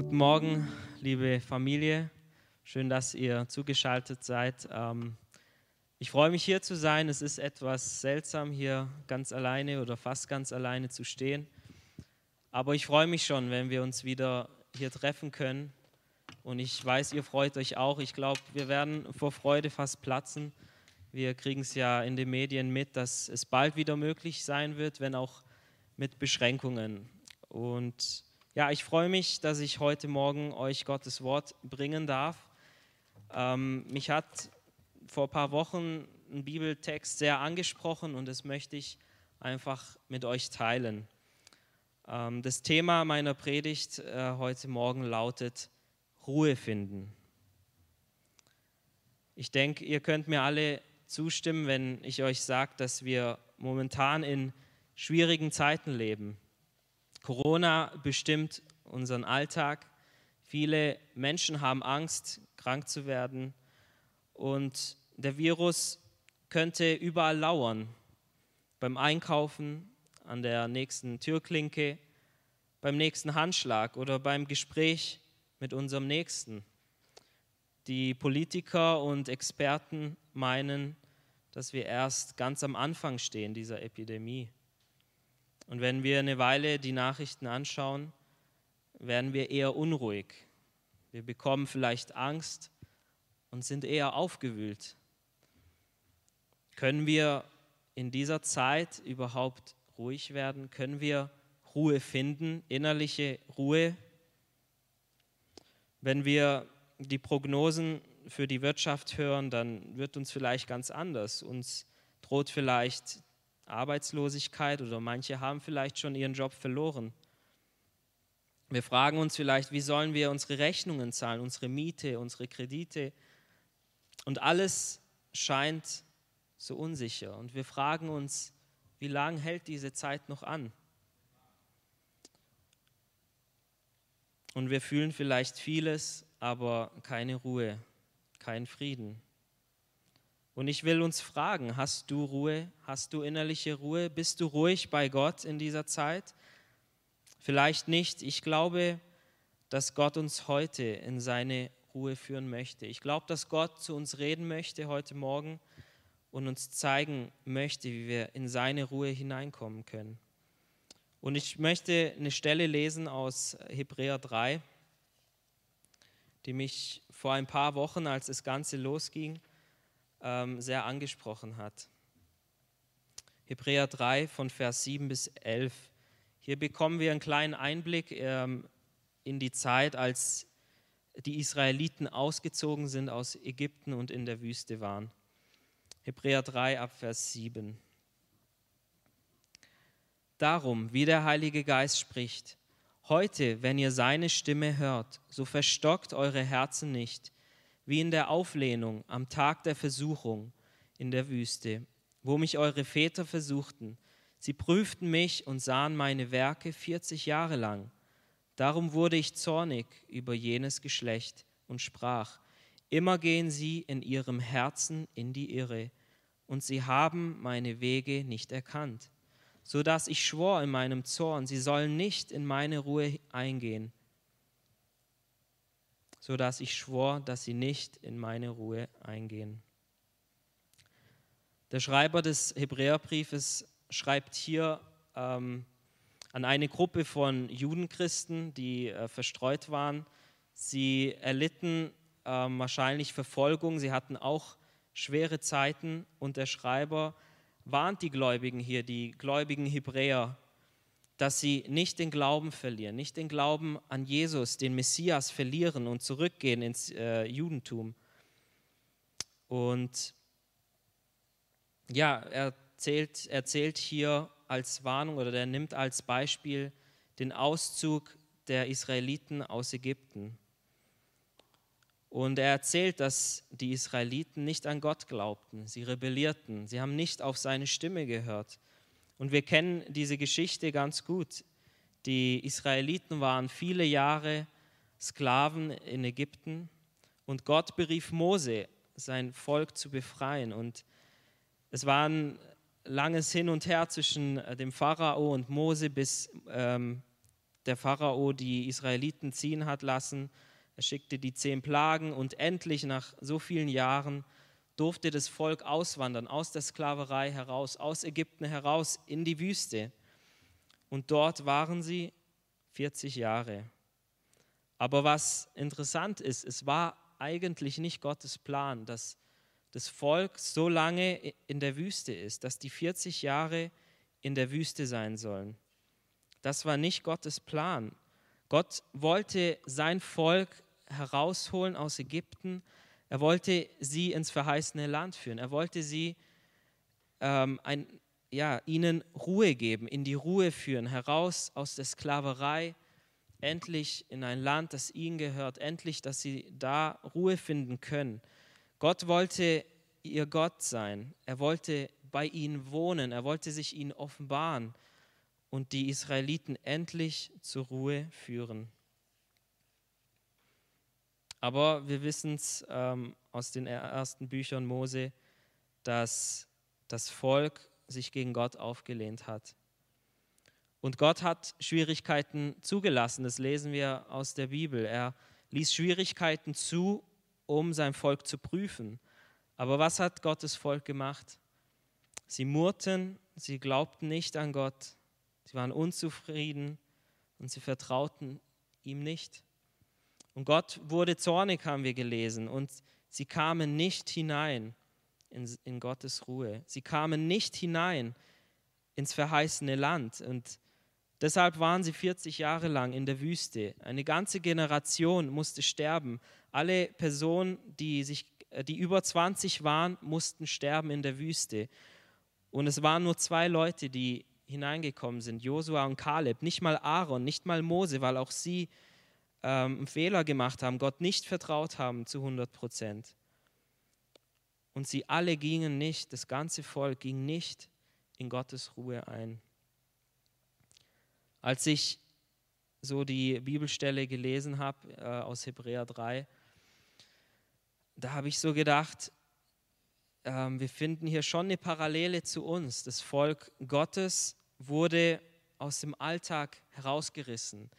Guten Morgen, liebe Familie. Schön, dass ihr zugeschaltet seid. Ähm, ich freue mich hier zu sein. Es ist etwas seltsam, hier ganz alleine oder fast ganz alleine zu stehen. Aber ich freue mich schon, wenn wir uns wieder hier treffen können. Und ich weiß, ihr freut euch auch. Ich glaube, wir werden vor Freude fast platzen. Wir kriegen es ja in den Medien mit, dass es bald wieder möglich sein wird, wenn auch mit Beschränkungen. Und ja, ich freue mich, dass ich heute Morgen euch Gottes Wort bringen darf. Ähm, mich hat vor ein paar Wochen ein Bibeltext sehr angesprochen und das möchte ich einfach mit euch teilen. Ähm, das Thema meiner Predigt äh, heute Morgen lautet Ruhe finden. Ich denke, ihr könnt mir alle zustimmen, wenn ich euch sage, dass wir momentan in schwierigen Zeiten leben. Corona bestimmt unseren Alltag. Viele Menschen haben Angst, krank zu werden. Und der Virus könnte überall lauern. Beim Einkaufen, an der nächsten Türklinke, beim nächsten Handschlag oder beim Gespräch mit unserem Nächsten. Die Politiker und Experten meinen, dass wir erst ganz am Anfang stehen dieser Epidemie. Und wenn wir eine Weile die Nachrichten anschauen, werden wir eher unruhig. Wir bekommen vielleicht Angst und sind eher aufgewühlt. Können wir in dieser Zeit überhaupt ruhig werden? Können wir Ruhe finden, innerliche Ruhe? Wenn wir die Prognosen für die Wirtschaft hören, dann wird uns vielleicht ganz anders. Uns droht vielleicht Arbeitslosigkeit oder manche haben vielleicht schon ihren Job verloren. Wir fragen uns vielleicht, wie sollen wir unsere Rechnungen zahlen, unsere Miete, unsere Kredite. Und alles scheint so unsicher. Und wir fragen uns, wie lange hält diese Zeit noch an? Und wir fühlen vielleicht vieles, aber keine Ruhe, keinen Frieden. Und ich will uns fragen, hast du Ruhe? Hast du innerliche Ruhe? Bist du ruhig bei Gott in dieser Zeit? Vielleicht nicht. Ich glaube, dass Gott uns heute in seine Ruhe führen möchte. Ich glaube, dass Gott zu uns reden möchte heute Morgen und uns zeigen möchte, wie wir in seine Ruhe hineinkommen können. Und ich möchte eine Stelle lesen aus Hebräer 3, die mich vor ein paar Wochen, als das Ganze losging, ähm, sehr angesprochen hat. Hebräer 3 von Vers 7 bis 11. Hier bekommen wir einen kleinen Einblick ähm, in die Zeit, als die Israeliten ausgezogen sind aus Ägypten und in der Wüste waren. Hebräer 3 ab Vers 7. Darum, wie der Heilige Geist spricht, heute, wenn ihr seine Stimme hört, so verstockt eure Herzen nicht, wie in der Auflehnung am Tag der Versuchung in der Wüste, wo mich eure Väter versuchten. Sie prüften mich und sahen meine Werke 40 Jahre lang. Darum wurde ich zornig über jenes Geschlecht und sprach, immer gehen sie in ihrem Herzen in die Irre, und sie haben meine Wege nicht erkannt, so dass ich schwor in meinem Zorn, sie sollen nicht in meine Ruhe eingehen so dass ich schwor, dass sie nicht in meine Ruhe eingehen. Der Schreiber des Hebräerbriefes schreibt hier ähm, an eine Gruppe von Judenchristen, die äh, verstreut waren. Sie erlitten äh, wahrscheinlich Verfolgung, sie hatten auch schwere Zeiten und der Schreiber warnt die Gläubigen hier, die gläubigen Hebräer, dass sie nicht den Glauben verlieren, nicht den Glauben an Jesus, den Messias verlieren und zurückgehen ins äh, Judentum. Und ja, er erzählt, erzählt hier als Warnung oder er nimmt als Beispiel den Auszug der Israeliten aus Ägypten. Und er erzählt, dass die Israeliten nicht an Gott glaubten, sie rebellierten, sie haben nicht auf seine Stimme gehört. Und wir kennen diese Geschichte ganz gut. Die Israeliten waren viele Jahre Sklaven in Ägypten und Gott berief Mose, sein Volk zu befreien. Und es war ein langes Hin und Her zwischen äh, dem Pharao und Mose, bis ähm, der Pharao die Israeliten ziehen hat lassen. Er schickte die zehn Plagen und endlich nach so vielen Jahren durfte das Volk auswandern aus der Sklaverei heraus, aus Ägypten heraus in die Wüste. Und dort waren sie 40 Jahre. Aber was interessant ist, es war eigentlich nicht Gottes Plan, dass das Volk so lange in der Wüste ist, dass die 40 Jahre in der Wüste sein sollen. Das war nicht Gottes Plan. Gott wollte sein Volk herausholen aus Ägypten. Er wollte sie ins verheißene Land führen. Er wollte sie ähm, ein, ja, ihnen Ruhe geben, in die Ruhe führen, heraus aus der Sklaverei, endlich in ein Land, das ihnen gehört, endlich, dass sie da Ruhe finden können. Gott wollte ihr Gott sein. Er wollte bei ihnen wohnen. Er wollte sich ihnen offenbaren und die Israeliten endlich zur Ruhe führen. Aber wir wissen es ähm, aus den ersten Büchern Mose, dass das Volk sich gegen Gott aufgelehnt hat. Und Gott hat Schwierigkeiten zugelassen, das lesen wir aus der Bibel. Er ließ Schwierigkeiten zu, um sein Volk zu prüfen. Aber was hat Gottes Volk gemacht? Sie murrten, sie glaubten nicht an Gott, sie waren unzufrieden und sie vertrauten ihm nicht. Und Gott wurde zornig, haben wir gelesen, und sie kamen nicht hinein in, in Gottes Ruhe. Sie kamen nicht hinein ins verheißene Land. Und deshalb waren sie 40 Jahre lang in der Wüste. Eine ganze Generation musste sterben. Alle Personen, die sich äh, die über 20 waren, mussten sterben in der Wüste. Und es waren nur zwei Leute, die hineingekommen sind, Josua und Kaleb, nicht mal Aaron, nicht mal Mose, weil auch sie ähm, einen Fehler gemacht haben, Gott nicht vertraut haben zu 100 Prozent. Und sie alle gingen nicht, das ganze Volk ging nicht in Gottes Ruhe ein. Als ich so die Bibelstelle gelesen habe äh, aus Hebräer 3, da habe ich so gedacht, ähm, wir finden hier schon eine Parallele zu uns. Das Volk Gottes wurde aus dem Alltag herausgerissen,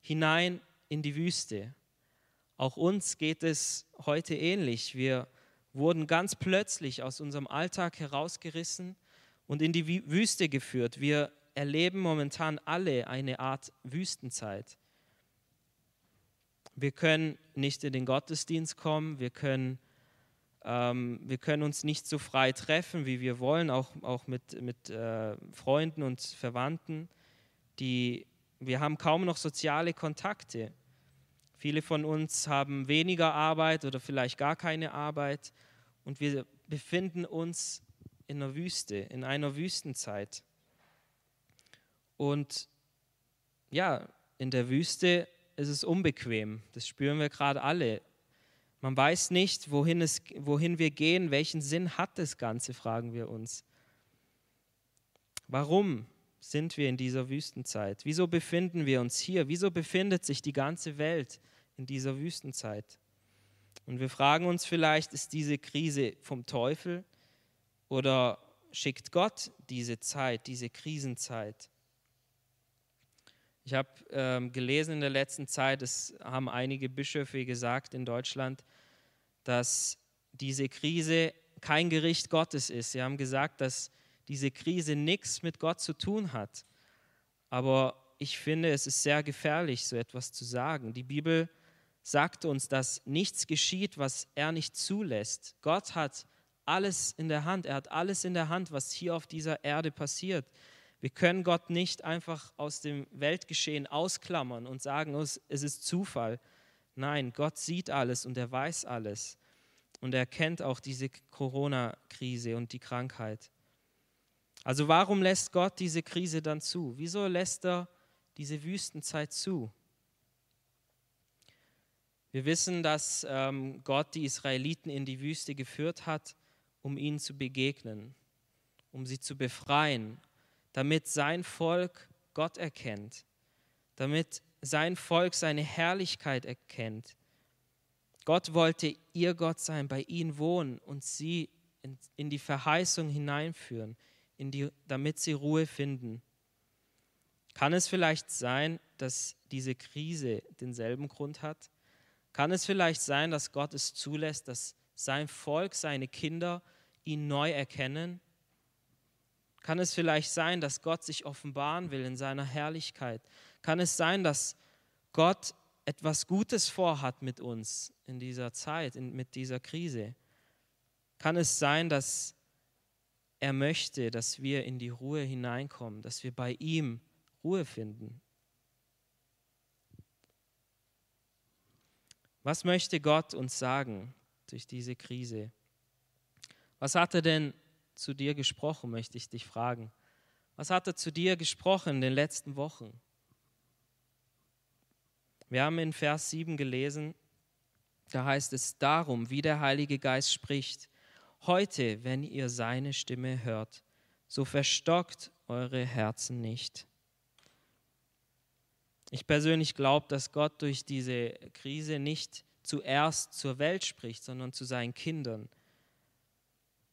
hinein in die Wüste. Auch uns geht es heute ähnlich. Wir wurden ganz plötzlich aus unserem Alltag herausgerissen und in die Wüste geführt. Wir erleben momentan alle eine Art Wüstenzeit. Wir können nicht in den Gottesdienst kommen, wir können, ähm, wir können uns nicht so frei treffen, wie wir wollen, auch, auch mit, mit äh, Freunden und Verwandten. Die, wir haben kaum noch soziale Kontakte. Viele von uns haben weniger Arbeit oder vielleicht gar keine Arbeit und wir befinden uns in einer Wüste, in einer Wüstenzeit. Und ja, in der Wüste es ist unbequem. Das spüren wir gerade alle. Man weiß nicht, wohin, es, wohin wir gehen, welchen Sinn hat das Ganze, fragen wir uns. Warum sind wir in dieser Wüstenzeit? Wieso befinden wir uns hier? Wieso befindet sich die ganze Welt in dieser Wüstenzeit? Und wir fragen uns vielleicht, ist diese Krise vom Teufel oder schickt Gott diese Zeit, diese Krisenzeit? Ich habe ähm, gelesen in der letzten Zeit, es haben einige Bischöfe gesagt in Deutschland, dass diese Krise kein Gericht Gottes ist. Sie haben gesagt, dass diese Krise nichts mit Gott zu tun hat. Aber ich finde, es ist sehr gefährlich, so etwas zu sagen. Die Bibel sagt uns, dass nichts geschieht, was er nicht zulässt. Gott hat alles in der Hand. Er hat alles in der Hand, was hier auf dieser Erde passiert. Wir können Gott nicht einfach aus dem Weltgeschehen ausklammern und sagen, es ist Zufall. Nein, Gott sieht alles und er weiß alles. Und er kennt auch diese Corona-Krise und die Krankheit. Also warum lässt Gott diese Krise dann zu? Wieso lässt er diese Wüstenzeit zu? Wir wissen, dass ähm, Gott die Israeliten in die Wüste geführt hat, um ihnen zu begegnen, um sie zu befreien, damit sein Volk Gott erkennt, damit sein Volk seine Herrlichkeit erkennt. Gott wollte ihr Gott sein, bei ihnen wohnen und sie in, in die Verheißung hineinführen, in die, damit sie Ruhe finden. Kann es vielleicht sein, dass diese Krise denselben Grund hat? Kann es vielleicht sein, dass Gott es zulässt, dass sein Volk, seine Kinder ihn neu erkennen? Kann es vielleicht sein, dass Gott sich offenbaren will in seiner Herrlichkeit? Kann es sein, dass Gott etwas Gutes vorhat mit uns in dieser Zeit, in, mit dieser Krise? Kann es sein, dass er möchte, dass wir in die Ruhe hineinkommen, dass wir bei ihm Ruhe finden? Was möchte Gott uns sagen durch diese Krise? Was hat er denn zu dir gesprochen, möchte ich dich fragen. Was hat er zu dir gesprochen in den letzten Wochen? Wir haben in Vers 7 gelesen, da heißt es darum, wie der Heilige Geist spricht, heute, wenn ihr seine Stimme hört, so verstockt eure Herzen nicht. Ich persönlich glaube, dass Gott durch diese Krise nicht zuerst zur Welt spricht, sondern zu seinen Kindern.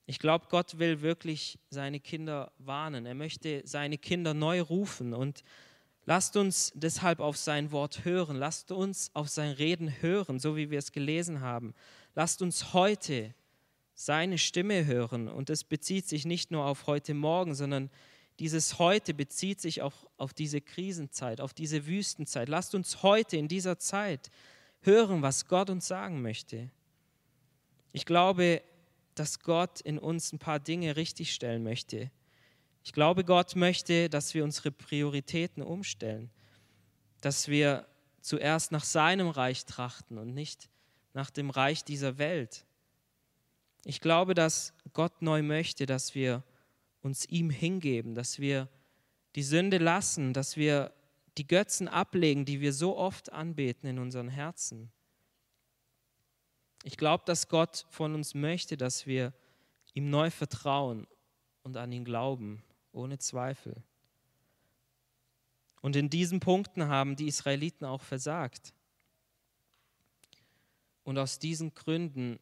Ich glaube, Gott will wirklich seine Kinder warnen. Er möchte seine Kinder neu rufen. Und lasst uns deshalb auf sein Wort hören. Lasst uns auf sein Reden hören, so wie wir es gelesen haben. Lasst uns heute seine Stimme hören. Und es bezieht sich nicht nur auf heute Morgen, sondern dieses heute bezieht sich auch auf diese Krisenzeit, auf diese Wüstenzeit. Lasst uns heute in dieser Zeit hören, was Gott uns sagen möchte. Ich glaube, dass Gott in uns ein paar Dinge richtigstellen möchte. Ich glaube, Gott möchte, dass wir unsere Prioritäten umstellen, dass wir zuerst nach seinem Reich trachten und nicht nach dem Reich dieser Welt. Ich glaube, dass Gott neu möchte, dass wir uns ihm hingeben, dass wir die Sünde lassen, dass wir die Götzen ablegen, die wir so oft anbeten in unseren Herzen. Ich glaube, dass Gott von uns möchte, dass wir ihm neu vertrauen und an ihn glauben, ohne Zweifel. Und in diesen Punkten haben die Israeliten auch versagt. Und aus diesen Gründen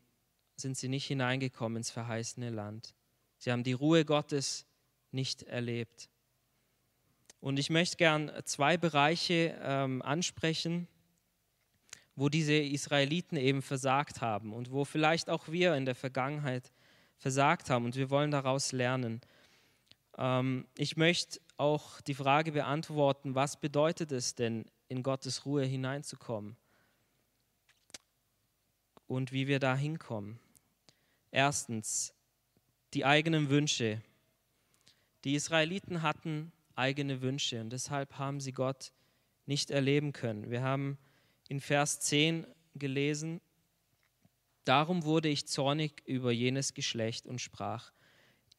sind sie nicht hineingekommen ins verheißene Land. Sie haben die Ruhe Gottes nicht erlebt. Und ich möchte gern zwei Bereiche ähm, ansprechen, wo diese Israeliten eben versagt haben und wo vielleicht auch wir in der Vergangenheit versagt haben und wir wollen daraus lernen. Ähm, ich möchte auch die Frage beantworten, was bedeutet es denn, in Gottes Ruhe hineinzukommen und wie wir da hinkommen. Erstens, die eigenen Wünsche. Die Israeliten hatten eigene Wünsche und deshalb haben sie Gott nicht erleben können. Wir haben in Vers 10 gelesen, Darum wurde ich zornig über jenes Geschlecht und sprach,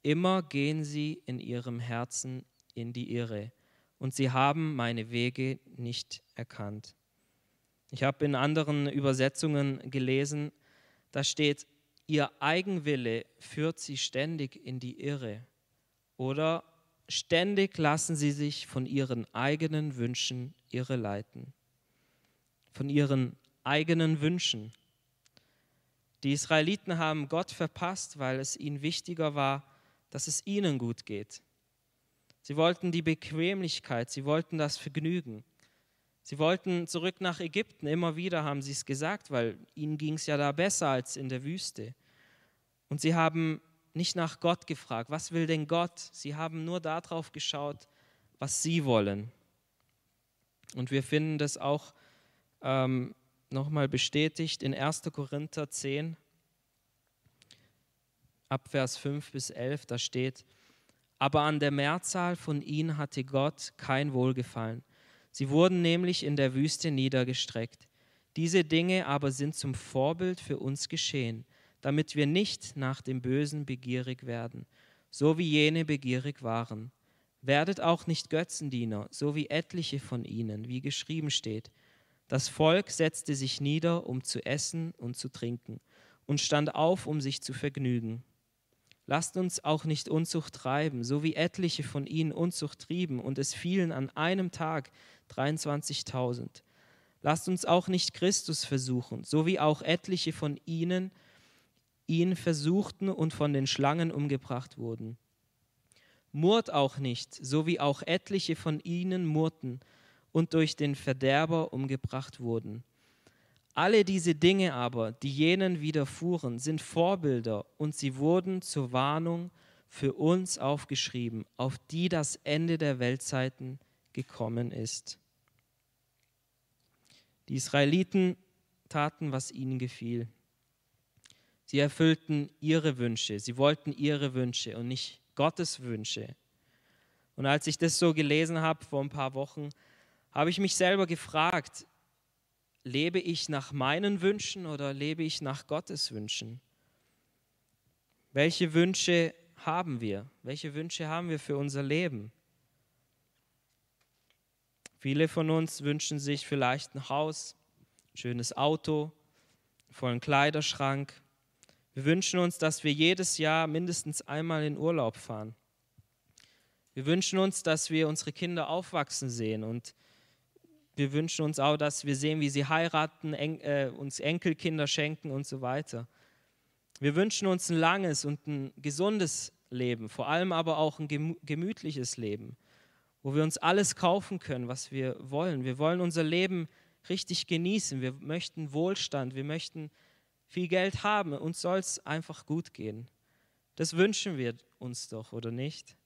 immer gehen sie in ihrem Herzen in die Irre, und sie haben meine Wege nicht erkannt. Ich habe in anderen Übersetzungen gelesen, da steht, ihr Eigenwille führt sie ständig in die Irre. Oder ständig lassen sie sich von ihren eigenen Wünschen irreleiten von ihren eigenen Wünschen. Die Israeliten haben Gott verpasst, weil es ihnen wichtiger war, dass es ihnen gut geht. Sie wollten die Bequemlichkeit, sie wollten das Vergnügen. Sie wollten zurück nach Ägypten, immer wieder haben sie es gesagt, weil ihnen ging es ja da besser als in der Wüste. Und sie haben nicht nach Gott gefragt, was will denn Gott? Sie haben nur darauf geschaut, was sie wollen. Und wir finden das auch ähm, nochmal bestätigt in 1. Korinther 10, ab Vers 5 bis 11, da steht, aber an der Mehrzahl von ihnen hatte Gott kein Wohlgefallen. Sie wurden nämlich in der Wüste niedergestreckt. Diese Dinge aber sind zum Vorbild für uns geschehen, damit wir nicht nach dem Bösen begierig werden, so wie jene begierig waren. Werdet auch nicht Götzendiener, so wie etliche von ihnen, wie geschrieben steht. Das Volk setzte sich nieder, um zu essen und zu trinken, und stand auf, um sich zu vergnügen. Lasst uns auch nicht Unzucht treiben, so wie etliche von ihnen Unzucht trieben, und es fielen an einem Tag 23.000. Lasst uns auch nicht Christus versuchen, so wie auch etliche von ihnen ihn versuchten und von den Schlangen umgebracht wurden. Murrt auch nicht, so wie auch etliche von ihnen murrten und durch den Verderber umgebracht wurden. Alle diese Dinge aber, die jenen widerfuhren, sind Vorbilder und sie wurden zur Warnung für uns aufgeschrieben, auf die das Ende der Weltzeiten gekommen ist. Die Israeliten taten, was ihnen gefiel. Sie erfüllten ihre Wünsche, sie wollten ihre Wünsche und nicht Gottes Wünsche. Und als ich das so gelesen habe vor ein paar Wochen, habe ich mich selber gefragt, lebe ich nach meinen Wünschen oder lebe ich nach Gottes Wünschen? Welche Wünsche haben wir? Welche Wünsche haben wir für unser Leben? Viele von uns wünschen sich vielleicht ein Haus, ein schönes Auto, einen vollen Kleiderschrank. Wir wünschen uns, dass wir jedes Jahr mindestens einmal in Urlaub fahren. Wir wünschen uns, dass wir unsere Kinder aufwachsen sehen und wir wünschen uns auch, dass wir sehen, wie sie heiraten, en äh, uns Enkelkinder schenken und so weiter. Wir wünschen uns ein langes und ein gesundes Leben, vor allem aber auch ein gemütliches Leben wo wir uns alles kaufen können, was wir wollen. Wir wollen unser Leben richtig genießen. Wir möchten Wohlstand, wir möchten viel Geld haben. Uns soll es einfach gut gehen. Das wünschen wir uns doch, oder nicht?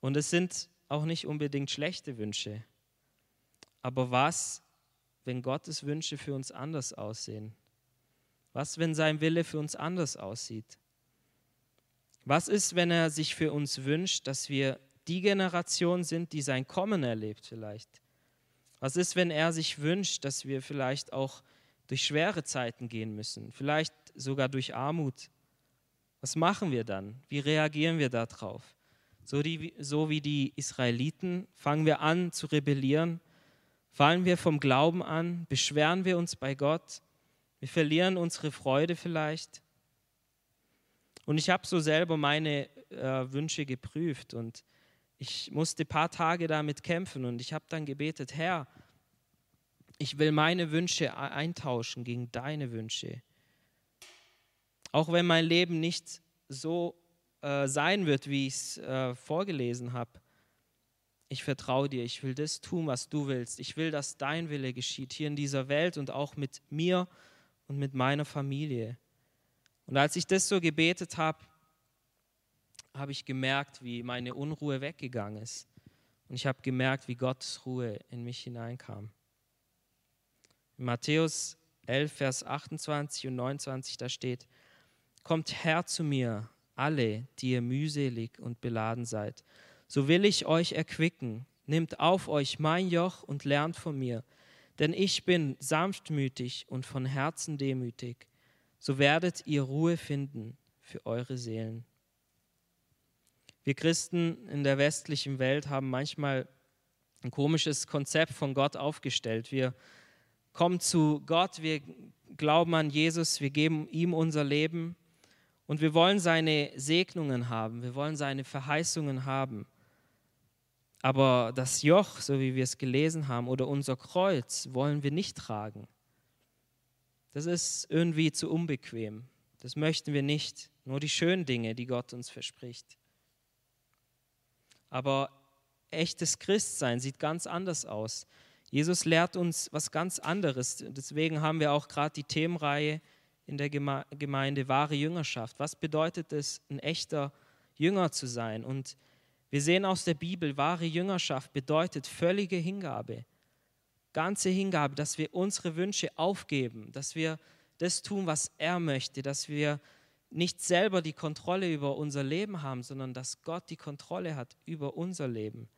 Und es sind auch nicht unbedingt schlechte Wünsche. Aber was, wenn Gottes Wünsche für uns anders aussehen? Was, wenn sein Wille für uns anders aussieht? Was ist, wenn er sich für uns wünscht, dass wir die Generation sind, die sein Kommen erlebt vielleicht? Was ist, wenn er sich wünscht, dass wir vielleicht auch durch schwere Zeiten gehen müssen, vielleicht sogar durch Armut? Was machen wir dann? Wie reagieren wir darauf? So, die, so wie die Israeliten fangen wir an zu rebellieren, fallen wir vom Glauben an, beschweren wir uns bei Gott, wir verlieren unsere Freude vielleicht. Und ich habe so selber meine äh, Wünsche geprüft und ich musste ein paar Tage damit kämpfen und ich habe dann gebetet, Herr, ich will meine Wünsche eintauschen gegen deine Wünsche. Auch wenn mein Leben nicht so äh, sein wird, wie ich es äh, vorgelesen habe. Ich vertraue dir, ich will das tun, was du willst. Ich will, dass dein Wille geschieht hier in dieser Welt und auch mit mir und mit meiner Familie. Und als ich das so gebetet habe, habe ich gemerkt, wie meine Unruhe weggegangen ist. Und ich habe gemerkt, wie Gottes Ruhe in mich hineinkam. In Matthäus 11, Vers 28 und 29, da steht, Kommt her zu mir, alle, die ihr mühselig und beladen seid. So will ich euch erquicken. Nehmt auf euch mein Joch und lernt von mir. Denn ich bin sanftmütig und von Herzen demütig. So werdet ihr Ruhe finden für eure Seelen. Wir Christen in der westlichen Welt haben manchmal ein komisches Konzept von Gott aufgestellt. Wir kommen zu Gott, wir glauben an Jesus, wir geben ihm unser Leben und wir wollen seine Segnungen haben, wir wollen seine Verheißungen haben. Aber das Joch, so wie wir es gelesen haben, oder unser Kreuz wollen wir nicht tragen. Das ist irgendwie zu unbequem. Das möchten wir nicht. Nur die schönen Dinge, die Gott uns verspricht. Aber echtes Christsein sieht ganz anders aus. Jesus lehrt uns was ganz anderes. Deswegen haben wir auch gerade die Themenreihe in der Gemeinde wahre Jüngerschaft. Was bedeutet es, ein echter Jünger zu sein? Und wir sehen aus der Bibel, wahre Jüngerschaft bedeutet völlige Hingabe, ganze Hingabe, dass wir unsere Wünsche aufgeben, dass wir das tun, was er möchte, dass wir nicht selber die Kontrolle über unser Leben haben, sondern dass Gott die Kontrolle hat über unser Leben.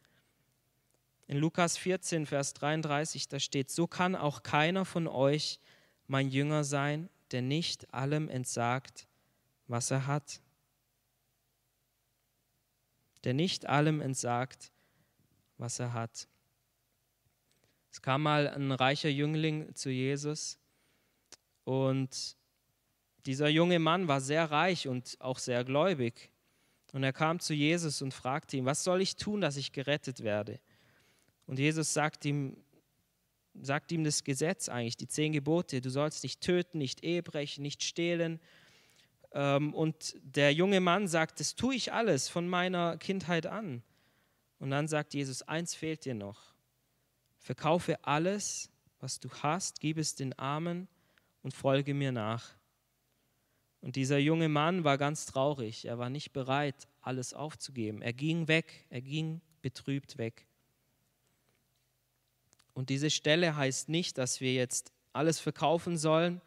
In Lukas 14, Vers 33, da steht, so kann auch keiner von euch mein Jünger sein, der nicht allem entsagt, was er hat. Der nicht allem entsagt, was er hat. Es kam mal ein reicher Jüngling zu Jesus und dieser junge Mann war sehr reich und auch sehr gläubig. Und er kam zu Jesus und fragte ihn, was soll ich tun, dass ich gerettet werde? Und Jesus sagt ihm, sagt ihm das Gesetz eigentlich, die zehn Gebote. Du sollst nicht töten, nicht Ehe brechen, nicht stehlen. Ähm, und der junge Mann sagt, das tue ich alles von meiner Kindheit an. Und dann sagt Jesus, eins fehlt dir noch. Verkaufe alles, was du hast, gib es den Armen und folge mir nach. Und dieser junge Mann war ganz traurig. Er war nicht bereit, alles aufzugeben. Er ging weg, er ging betrübt weg. Und diese Stelle heißt nicht, dass wir jetzt alles verkaufen sollen,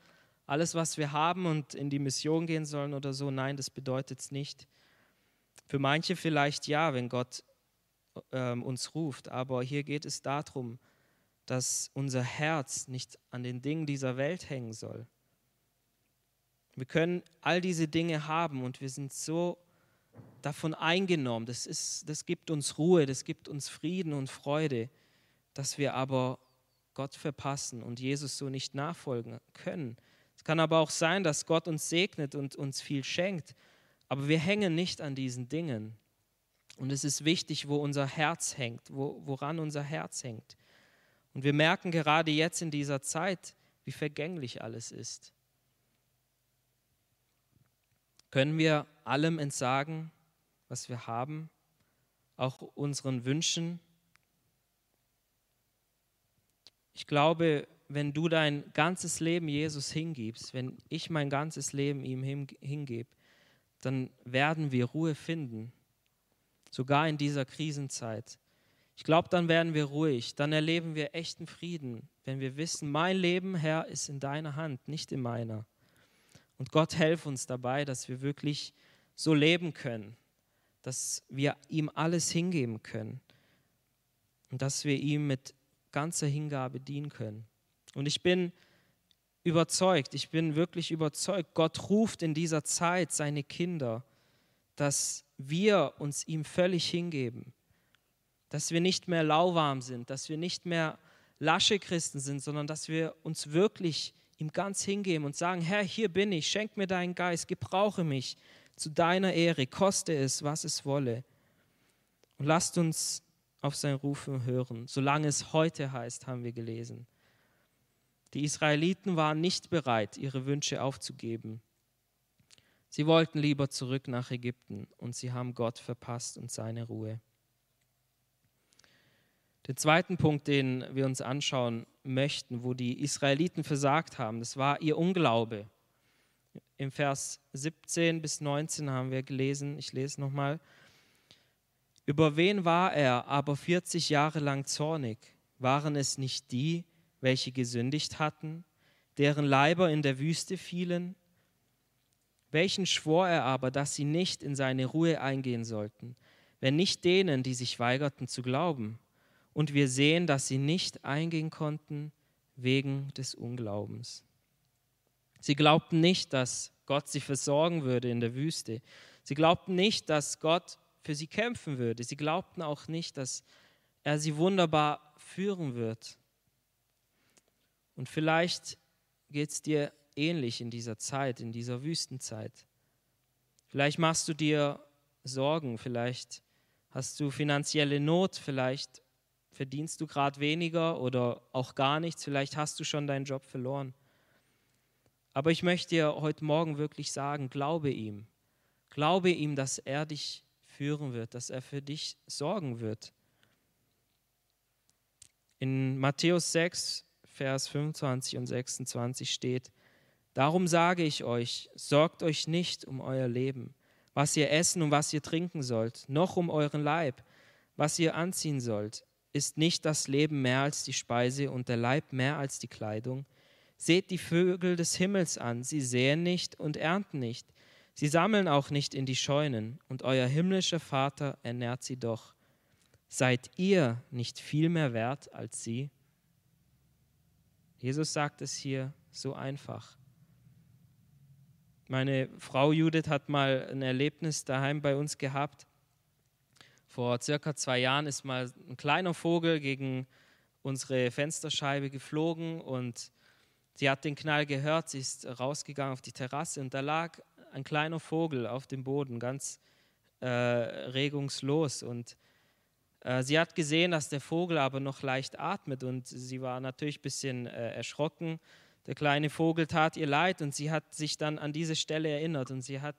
alles, was wir haben und in die Mission gehen sollen oder so. Nein, das bedeutet es nicht. Für manche vielleicht ja, wenn Gott ähm, uns ruft, aber hier geht es darum, dass unser Herz nicht an den Dingen dieser Welt hängen soll. Wir können all diese Dinge haben und wir sind so davon eingenommen. Das, ist, das gibt uns Ruhe, das gibt uns Frieden und Freude, dass wir aber Gott verpassen und Jesus so nicht nachfolgen können. Es kann aber auch sein, dass Gott uns segnet und uns viel schenkt, aber wir hängen nicht an diesen Dingen. Und es ist wichtig, wo unser Herz hängt, wo, woran unser Herz hängt. Und wir merken gerade jetzt in dieser Zeit, wie vergänglich alles ist. Können wir allem entsagen, was wir haben, auch unseren Wünschen? Ich glaube, wenn du dein ganzes Leben Jesus hingibst, wenn ich mein ganzes Leben ihm hingebe, dann werden wir Ruhe finden, sogar in dieser Krisenzeit. Ich glaube, dann werden wir ruhig, dann erleben wir echten Frieden, wenn wir wissen, mein Leben, Herr, ist in deiner Hand, nicht in meiner. Und Gott helf uns dabei, dass wir wirklich so leben können, dass wir ihm alles hingeben können und dass wir ihm mit ganzer Hingabe dienen können. Und ich bin überzeugt, ich bin wirklich überzeugt, Gott ruft in dieser Zeit seine Kinder, dass wir uns ihm völlig hingeben, dass wir nicht mehr lauwarm sind, dass wir nicht mehr lasche Christen sind, sondern dass wir uns wirklich ihm ganz hingeben und sagen, Herr, hier bin ich, schenk mir deinen Geist, gebrauche mich zu deiner Ehre, koste es, was es wolle. Und lasst uns auf sein Rufen hören, solange es heute heißt, haben wir gelesen. Die Israeliten waren nicht bereit, ihre Wünsche aufzugeben. Sie wollten lieber zurück nach Ägypten und sie haben Gott verpasst und seine Ruhe. Den zweiten Punkt, den wir uns anschauen möchten, wo die Israeliten versagt haben, das war ihr Unglaube. Im Vers 17 bis 19 haben wir gelesen, ich lese nochmal, über wen war er aber 40 Jahre lang zornig? Waren es nicht die, welche gesündigt hatten, deren Leiber in der Wüste fielen? Welchen schwor er aber, dass sie nicht in seine Ruhe eingehen sollten, wenn nicht denen, die sich weigerten zu glauben? Und wir sehen, dass sie nicht eingehen konnten wegen des Unglaubens. Sie glaubten nicht, dass Gott sie versorgen würde in der Wüste. Sie glaubten nicht, dass Gott für sie kämpfen würde. Sie glaubten auch nicht, dass er sie wunderbar führen wird. Und vielleicht geht es dir ähnlich in dieser Zeit, in dieser Wüstenzeit. Vielleicht machst du dir Sorgen, vielleicht hast du finanzielle Not, vielleicht verdienst du gerade weniger oder auch gar nichts, vielleicht hast du schon deinen Job verloren. Aber ich möchte dir heute Morgen wirklich sagen, glaube ihm. Glaube ihm, dass er dich führen wird, dass er für dich sorgen wird. In Matthäus 6, Vers 25 und 26 steht, Darum sage ich euch, sorgt euch nicht um euer Leben, was ihr essen und was ihr trinken sollt, noch um euren Leib, was ihr anziehen sollt. Ist nicht das Leben mehr als die Speise und der Leib mehr als die Kleidung? Seht die Vögel des Himmels an, sie säen nicht und ernten nicht, sie sammeln auch nicht in die Scheunen, und euer himmlischer Vater ernährt sie doch. Seid ihr nicht viel mehr wert als sie? Jesus sagt es hier so einfach. Meine Frau Judith hat mal ein Erlebnis daheim bei uns gehabt. Vor circa zwei Jahren ist mal ein kleiner Vogel gegen unsere Fensterscheibe geflogen und sie hat den Knall gehört. Sie ist rausgegangen auf die Terrasse und da lag ein kleiner Vogel auf dem Boden, ganz äh, regungslos. Und sie hat gesehen, dass der Vogel aber noch leicht atmet und sie war natürlich ein bisschen äh, erschrocken. Der kleine Vogel tat ihr leid und sie hat sich dann an diese Stelle erinnert und sie hat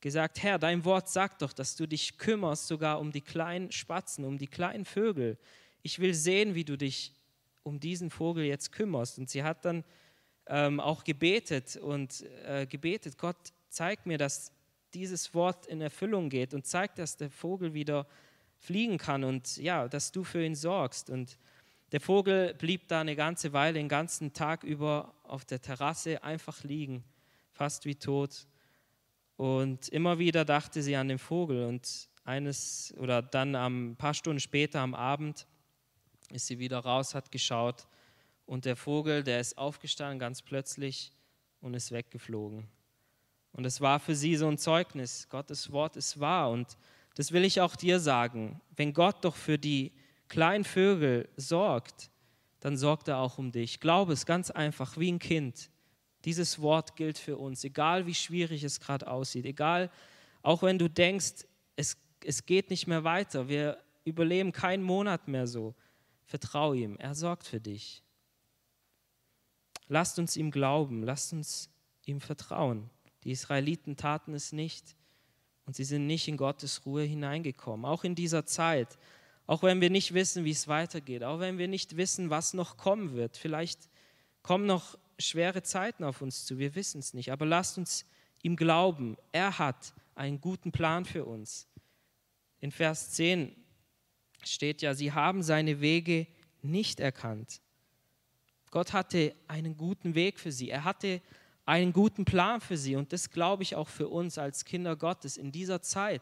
gesagt, Herr, dein Wort sagt doch, dass du dich kümmerst sogar um die kleinen Spatzen, um die kleinen Vögel. Ich will sehen, wie du dich um diesen Vogel jetzt kümmerst. Und sie hat dann ähm, auch gebetet und äh, gebetet, Gott, zeig mir, dass dieses Wort in Erfüllung geht und zeig, dass der Vogel wieder fliegen kann und ja, dass du für ihn sorgst. Und der Vogel blieb da eine ganze Weile, den ganzen Tag über auf der Terrasse einfach liegen, fast wie tot. Und immer wieder dachte sie an den Vogel und eines oder dann ein paar Stunden später am Abend ist sie wieder raus, hat geschaut und der Vogel, der ist aufgestanden ganz plötzlich und ist weggeflogen. Und es war für sie so ein Zeugnis, Gottes Wort ist wahr und das will ich auch dir sagen. Wenn Gott doch für die kleinen Vögel sorgt, dann sorgt er auch um dich. Glaube es ganz einfach, wie ein Kind. Dieses Wort gilt für uns, egal wie schwierig es gerade aussieht, egal, auch wenn du denkst, es, es geht nicht mehr weiter, wir überleben keinen Monat mehr so. Vertrau ihm, er sorgt für dich. Lasst uns ihm glauben, lasst uns ihm vertrauen. Die Israeliten taten es nicht und sie sind nicht in Gottes Ruhe hineingekommen, auch in dieser Zeit. Auch wenn wir nicht wissen, wie es weitergeht, auch wenn wir nicht wissen, was noch kommen wird. Vielleicht kommen noch schwere Zeiten auf uns zu, wir wissen es nicht. Aber lasst uns ihm glauben. Er hat einen guten Plan für uns. In Vers 10 steht ja, sie haben seine Wege nicht erkannt. Gott hatte einen guten Weg für sie. Er hatte einen guten Plan für sie. Und das glaube ich auch für uns als Kinder Gottes in dieser Zeit.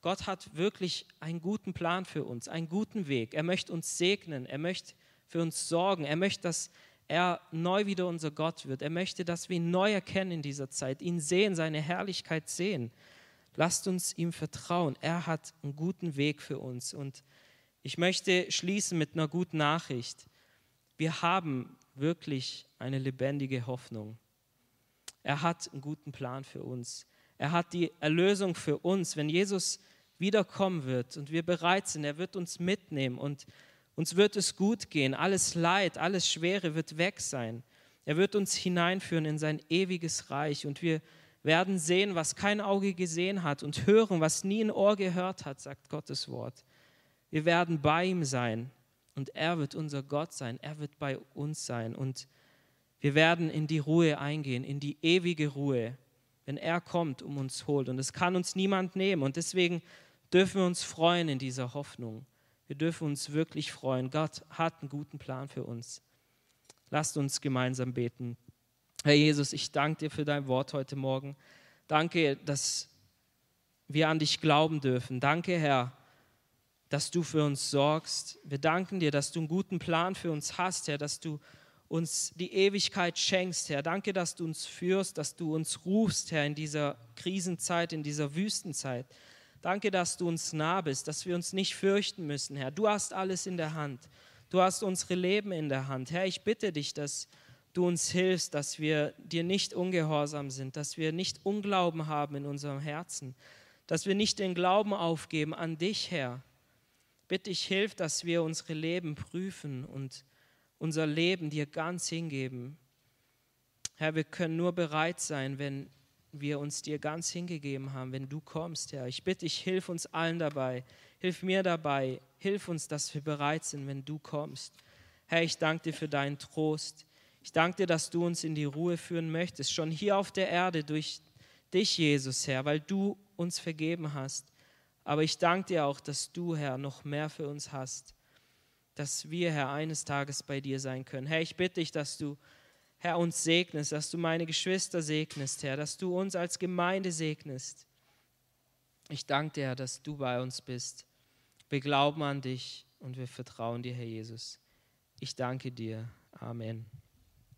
Gott hat wirklich einen guten Plan für uns, einen guten Weg. Er möchte uns segnen, er möchte für uns sorgen, er möchte, dass er neu wieder unser Gott wird. Er möchte, dass wir ihn neu erkennen in dieser Zeit, ihn sehen, seine Herrlichkeit sehen. Lasst uns ihm vertrauen. Er hat einen guten Weg für uns. Und ich möchte schließen mit einer guten Nachricht. Wir haben wirklich eine lebendige Hoffnung. Er hat einen guten Plan für uns. Er hat die Erlösung für uns. Wenn Jesus wiederkommen wird und wir bereit sind, er wird uns mitnehmen und uns wird es gut gehen. Alles Leid, alles Schwere wird weg sein. Er wird uns hineinführen in sein ewiges Reich und wir werden sehen, was kein Auge gesehen hat und hören, was nie ein Ohr gehört hat, sagt Gottes Wort. Wir werden bei ihm sein und er wird unser Gott sein. Er wird bei uns sein und wir werden in die Ruhe eingehen, in die ewige Ruhe, wenn er kommt, um uns holt. Und es kann uns niemand nehmen. Und deswegen dürfen wir uns freuen in dieser Hoffnung. Wir dürfen uns wirklich freuen. Gott hat einen guten Plan für uns. Lasst uns gemeinsam beten. Herr Jesus, ich danke dir für dein Wort heute Morgen. Danke, dass wir an dich glauben dürfen. Danke, Herr, dass du für uns sorgst. Wir danken dir, dass du einen guten Plan für uns hast, Herr, dass du uns die Ewigkeit schenkst, Herr. Danke, dass du uns führst, dass du uns rufst, Herr, in dieser Krisenzeit, in dieser Wüstenzeit. Danke, dass du uns nah bist, dass wir uns nicht fürchten müssen, Herr. Du hast alles in der Hand. Du hast unsere Leben in der Hand. Herr, ich bitte dich, dass du uns hilfst, dass wir dir nicht ungehorsam sind, dass wir nicht Unglauben haben in unserem Herzen, dass wir nicht den Glauben aufgeben an dich, Herr. Bitte ich, hilf, dass wir unsere Leben prüfen und unser Leben dir ganz hingeben. Herr, wir können nur bereit sein, wenn wir uns dir ganz hingegeben haben, wenn du kommst, Herr. Ich bitte dich, hilf uns allen dabei, hilf mir dabei, hilf uns, dass wir bereit sind, wenn du kommst. Herr, ich danke dir für deinen Trost. Ich danke dir, dass du uns in die Ruhe führen möchtest, schon hier auf der Erde durch dich, Jesus, Herr, weil du uns vergeben hast. Aber ich danke dir auch, dass du, Herr, noch mehr für uns hast, dass wir, Herr, eines Tages bei dir sein können. Herr, ich bitte dich, dass du Herr, uns segnest, dass du meine Geschwister segnest, Herr, dass du uns als Gemeinde segnest. Ich danke dir, Herr, dass du bei uns bist. Wir glauben an dich und wir vertrauen dir, Herr Jesus. Ich danke dir. Amen.